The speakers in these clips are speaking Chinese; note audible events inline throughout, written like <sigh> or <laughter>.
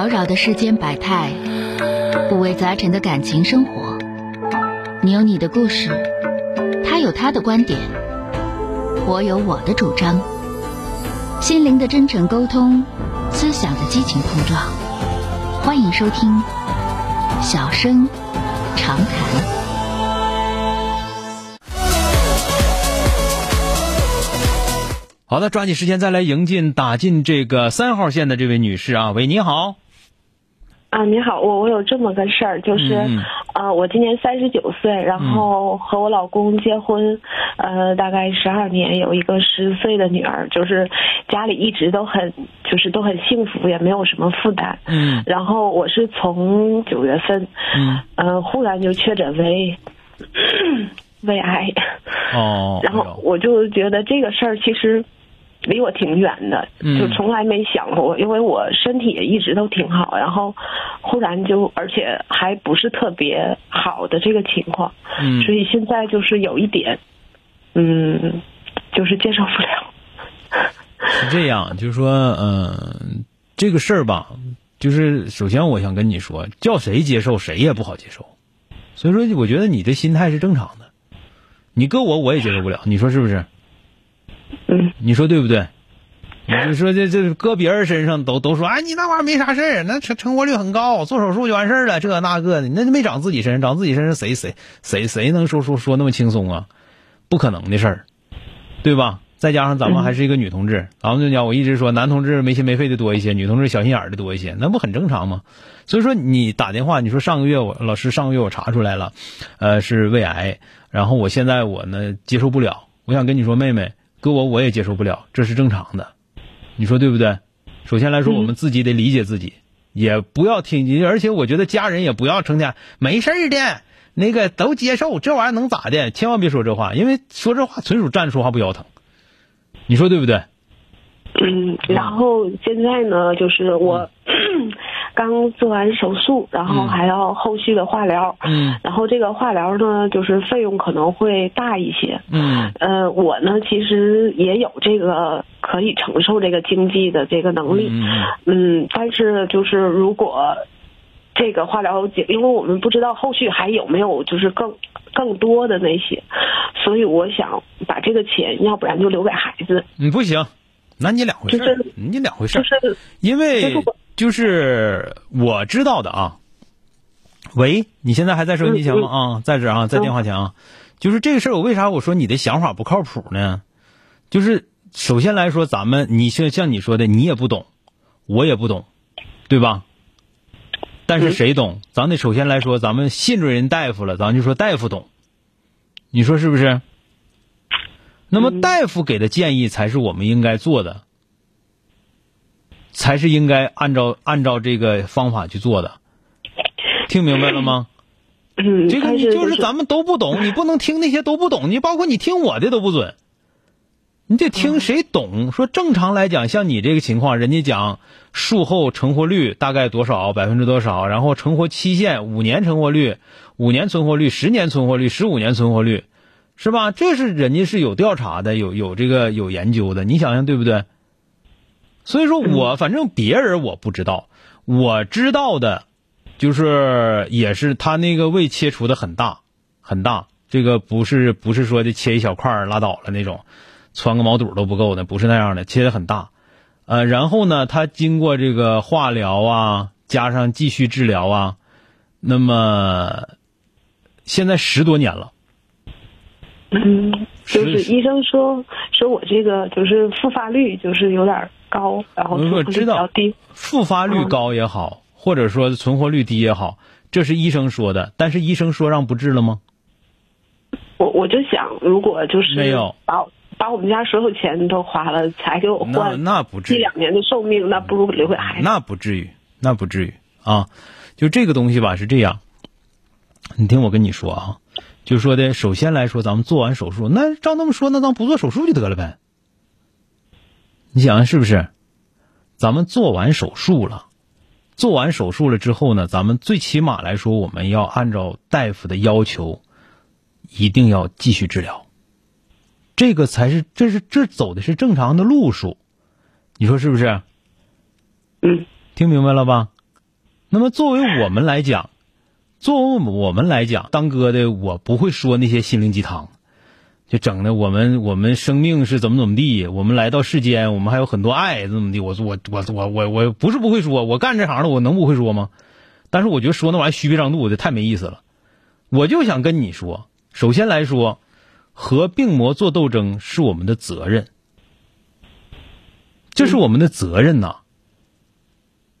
扰扰的世间百态，五味杂陈的感情生活。你有你的故事，他有他的观点，我有我的主张。心灵的真诚沟通，思想的激情碰撞。欢迎收听《小声长谈》。好的，抓紧时间再来迎进打进这个三号线的这位女士啊，喂，你好。啊，你好，我我有这么个事儿，就是，嗯呃，我今年三十九岁，然后和我老公结婚，呃，大概十二年，有一个十岁的女儿，就是家里一直都很，就是都很幸福，也没有什么负担。嗯。然后我是从九月份，嗯，呃，忽然就确诊为 <coughs> 胃癌，哦，然后我就觉得这个事儿其实离我挺远的，嗯就从来没想过，因为我身体也一直都挺好，然后忽然就而且还不是特别好的这个情况，嗯所以现在就是有一点，嗯，就是接受不了。<laughs> 是这样，就是说，嗯、这个事儿吧，就是首先我想跟你说，叫谁接受谁也不好接受，所以说我觉得你的心态是正常的，你搁我我也接受不了，你说是不是？嗯你说对不对？<laughs> 你说这这搁别人身上都都说，哎，你那玩意儿没啥事儿，那成成活率很高，做手术就完事儿了，这那个的，那就没长自己身上，长自己身上谁谁谁谁能说说说那么轻松啊？不可能的事儿，对吧？再加上咱们还是一个女同志，咱们就讲，我一直说男同志没心没肺的多一些，女同志小心眼儿的多一些，那不很正常吗？所以说你打电话，你说上个月我老师上个月我查出来了，呃是胃癌，然后我现在我呢接受不了，我想跟你说，妹妹，搁我我也接受不了，这是正常的，你说对不对？首先来说，嗯我们自己得理解自己，也不要听，而且我觉得家人也不要成天没事儿的，那个都接受，这玩意儿能咋的？千万别说这话，因为说这话纯属站着说话不腰疼，你说对不对？嗯，然后现在呢，就是我刚做完手术，然后嗯。还要后续的化疗。嗯。然后这个化疗呢，就是费用可能会大一些。嗯。呃，我呢其实也有这个可以承受这个经济的这个能力，嗯嗯，但是就是如果这个化疗结，因为我们不知道后续还有没有就是更更多的那些，所以我想把这个钱，要不然就留给孩子，嗯，不行，那你两回事儿就是，你两回事儿，就是因为就是我知道的啊。喂，你现在还在收音机前吗？啊，在这啊，在电话前啊。就是这个事儿，我为啥我说你的想法不靠谱呢？就是首先来说，咱们你像像你说的，你也不懂，我也不懂，对吧？但是谁懂？咱得首先来说，咱们信任人大夫了，咱就说大夫懂，你说是不是？那么大夫给的建议才是我们应该做的，才是应该按照按照这个方法去做的，听明白了吗？嗯，这个你就是是咱们都不懂，你不能听那些都不懂，你包括你听我的都不准，你得听谁懂。说正常来讲，像你这个情况，人家讲术后成活率大概多少，百分之多少，然后成活期限五年成活率、五年存活率、十年存活率、十五年存活率，是吧？这是人家是有调查的，有有这个有研究的，你想想对不对？所以说我反正别人我不知道，我知道的。就是也是他那个胃切除的很大很大，这个不是不是说的切一小块拉倒了那种，穿个毛肚都不够的，不是那样的，切的很大。呃，然后呢，他经过这个化疗啊，加上继续治疗啊，那么现在十多年了，嗯，就是是医生说说我这个就是复发率就是有点高，然后我存活率比较低。复发率高也好，或者说存活率低也好，这是医生说的，但是医生说让不治了吗？我我就想，如果就是没有把把我们家所有钱都花了，才给我那换那不至于。一两年的寿命，那不如留给孩子。那不至于，那不至于啊。就这个东西吧，是这样。你听我跟你说啊，就说的，首先来说，咱们做完手术，那照那么说，那咱不做手术就得了呗。你想想是不是？咱们做完手术了，做完手术了之后呢，咱们最起码来说，我们要按照大夫的要求，一定要继续治疗。这个才是，这是这走的是正常的路数，你说是不是？嗯听明白了吧？那么作为我们来讲，作为我们来讲，当哥的我不会说那些心灵鸡汤，就整的我们我们生命是怎么怎么地，我们来到世间，我们还有很多爱怎么地。我我我我我我不是不会说，我干这行的，我能不会说吗？但是我觉得说那玩意虚鼻张肚的太没意思了。我就想跟你说，首先来说，和病魔做斗争是我们的责任，这是我们的责任呐。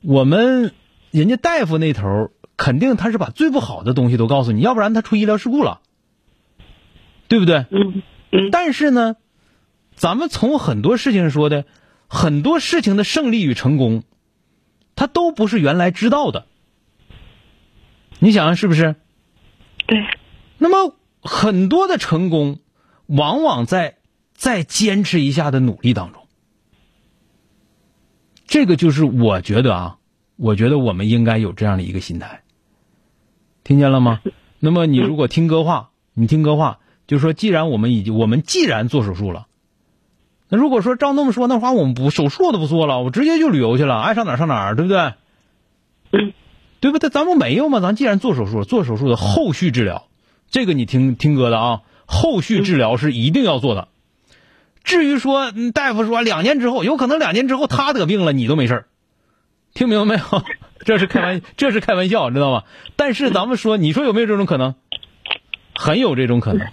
我们人家大夫那头肯定他是把最不好的东西都告诉你，要不然他出医疗事故了，对不对？嗯嗯但是呢，咱们从很多事情说的，很多事情的胜利与成功，他都不是原来知道的。你想想是不是？对，那么很多的成功，往往在在坚持一下的努力当中。这个就是我觉得啊，我觉得我们应该有这样的一个心态。听见了吗？那么你如果听哥话，你听哥话，就说既然我们已经我们既然做手术了，那如果说照那么说，那话我们不手术都不做了，我直接就旅游去了，爱上哪儿上哪儿，对不对？对不对？咱不没有吗？咱既然做手术，做手术的后续治疗，这个你听听哥的啊，后续治疗是一定要做的。至于说嗯大夫说两年之后，有可能两年之后他得病了，你都没事儿听明白没有？<laughs> 这是开玩，这是开玩笑，知道吗？但是咱们说，你说有没有这种可能？很有这种可能。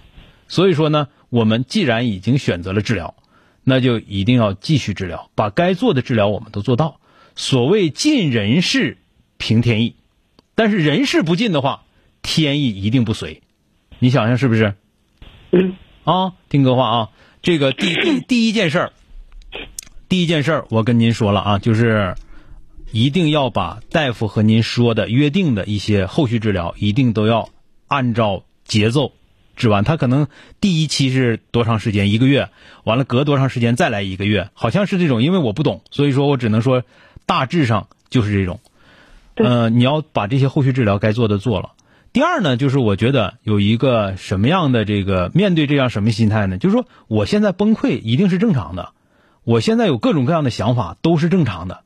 所以说呢，我们既然已经选择了治疗，那就一定要继续治疗，把该做的治疗我们都做到。所谓尽人事，凭天意。但是人事不尽的话，天意一定不随。你想想是不是？嗯啊，听哥话啊，这个第第第一件事儿，第一件事儿，我跟您说了啊，就是一定要把大夫和您说的约定的一些后续治疗，一定都要按照节奏治完。他可能第一期是多长时间？一个月，完了隔多长时间再来一个月？好像是这种，因为我不懂，所以说我只能说大致上就是这种。对呃，你要把这些后续治疗该做的做了。第二呢，就是我觉得有一个什么样的这个面对这样什么心态呢？就是说，我现在崩溃一定是正常的，我现在有各种各样的想法都是正常的，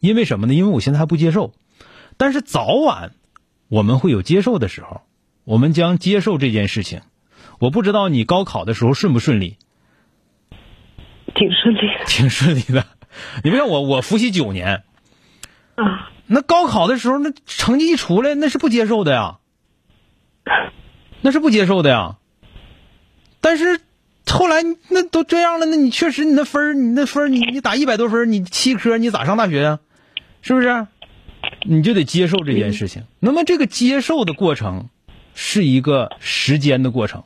因为什么呢？因为我现在还不接受，但是早晚我们会有接受的时候，我们将接受这件事情。我不知道你高考的时候顺不顺利，挺顺利的挺顺利的。你别看我，我复习九年，啊。那高考的时候，那成绩一出来，那是不接受的呀，那是不接受的呀。但是后来那都这样了，那你确实你那分儿你那分儿你你打一百多分你七科，你咋上大学呀？是不是？你就得接受这件事情。那么这个接受的过程是一个时间的过程，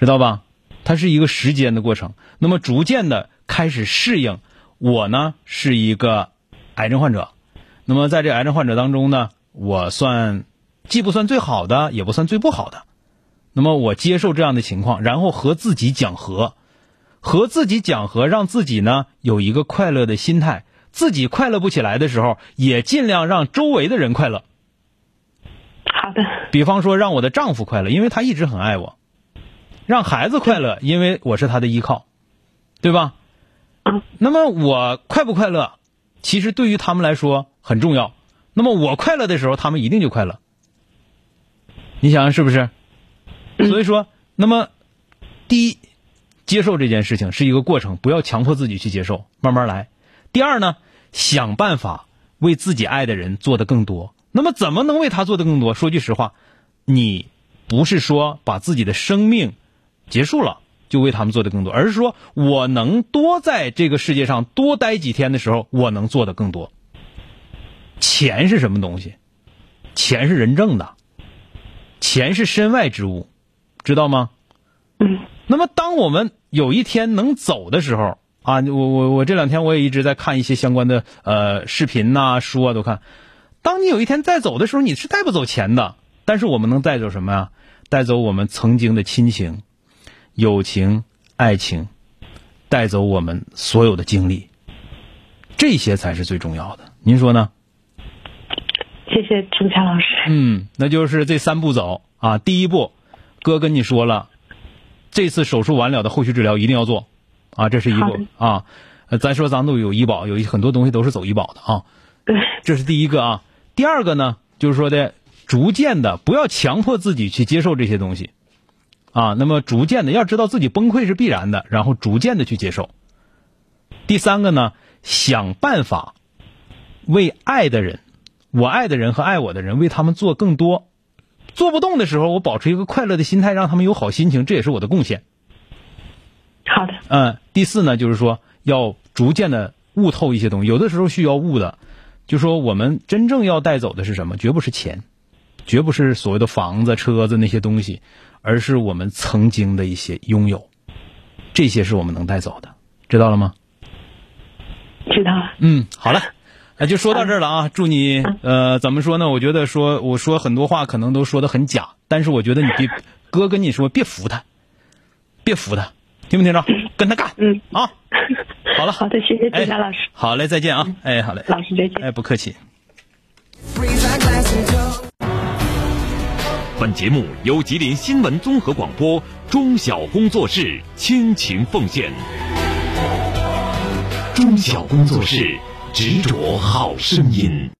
知道吧？它是一个时间的过程。那么逐渐的开始适应。我呢是一个癌症患者，那么在这癌症患者当中呢，我算既不算最好的，也不算最不好的。那么我接受这样的情况，然后和自己讲和，和自己讲和，让自己呢有一个快乐的心态。自己快乐不起来的时候，也尽量让周围的人快乐。好的，比方说，让我的丈夫快乐，因为他一直很爱我；让孩子快乐，因为我是他的依靠，对吧？嗯那么我快不快乐，其实对于他们来说很重要。那么我快乐的时候，他们一定就快乐。你想想是不是？所以说，那么第一，接受这件事情是一个过程，不要强迫自己去接受，慢慢来。第二呢，想办法为自己爱的人做的更多。那么怎么能为他做的更多？说句实话，你不是说把自己的生命结束了就为他们做的更多，而是说我能多在这个世界上多待几天的时候，我能做的更多。钱是什么东西？钱是人挣的，钱是身外之物，知道吗？嗯那么，当我们有一天能走的时候啊，我我我这两天我也一直在看一些相关的呃视频呐、书啊，都看。当你有一天再走的时候，你是带不走钱的，但是我们能带走什么呀？带走我们曾经的亲情、友情、爱情，带走我们所有的经历，这些才是最重要的。您说呢？谢谢朱强老师。嗯，那就是这三步走啊。第一步，哥跟你说了，这次手术完了的后续治疗一定要做，啊，这是一步好的啊。呃咱说咱都有医保，有一很多东西都是走医保的啊。对，这是第一个啊。第二个呢，就是说的逐渐的不要强迫自己去接受这些东西，啊，那么逐渐的要知道自己崩溃是必然的，然后逐渐的去接受。第三个呢，想办法为爱的人，我爱的人和爱我的人，为他们做更多。做不动的时候，我保持一个快乐的心态，让他们有好心情，这也是我的贡献。好的，嗯，第四呢，就是说要逐渐的悟透一些东西，有的时候需要悟的，就说我们真正要带走的是什么？绝不是钱，绝不是所谓的房子、车子那些东西，而是我们曾经的一些拥有，这些是我们能带走的，知道了吗？知道了。嗯，好了，那就说到这儿了啊！祝你呃，怎么说呢？我觉得说我说很多话可能都说的很假，但是我觉得你别哥跟你说，别服他，别服他，听没听着？跟他干，嗯啊，<laughs> 好了，好的，谢谢哎志佳老师。好嘞，再见啊！哎，好嘞，老师再见。哎，不客气。本节目由吉林新闻综合广播中小工作室倾情奉献。中小工作室执着好声音。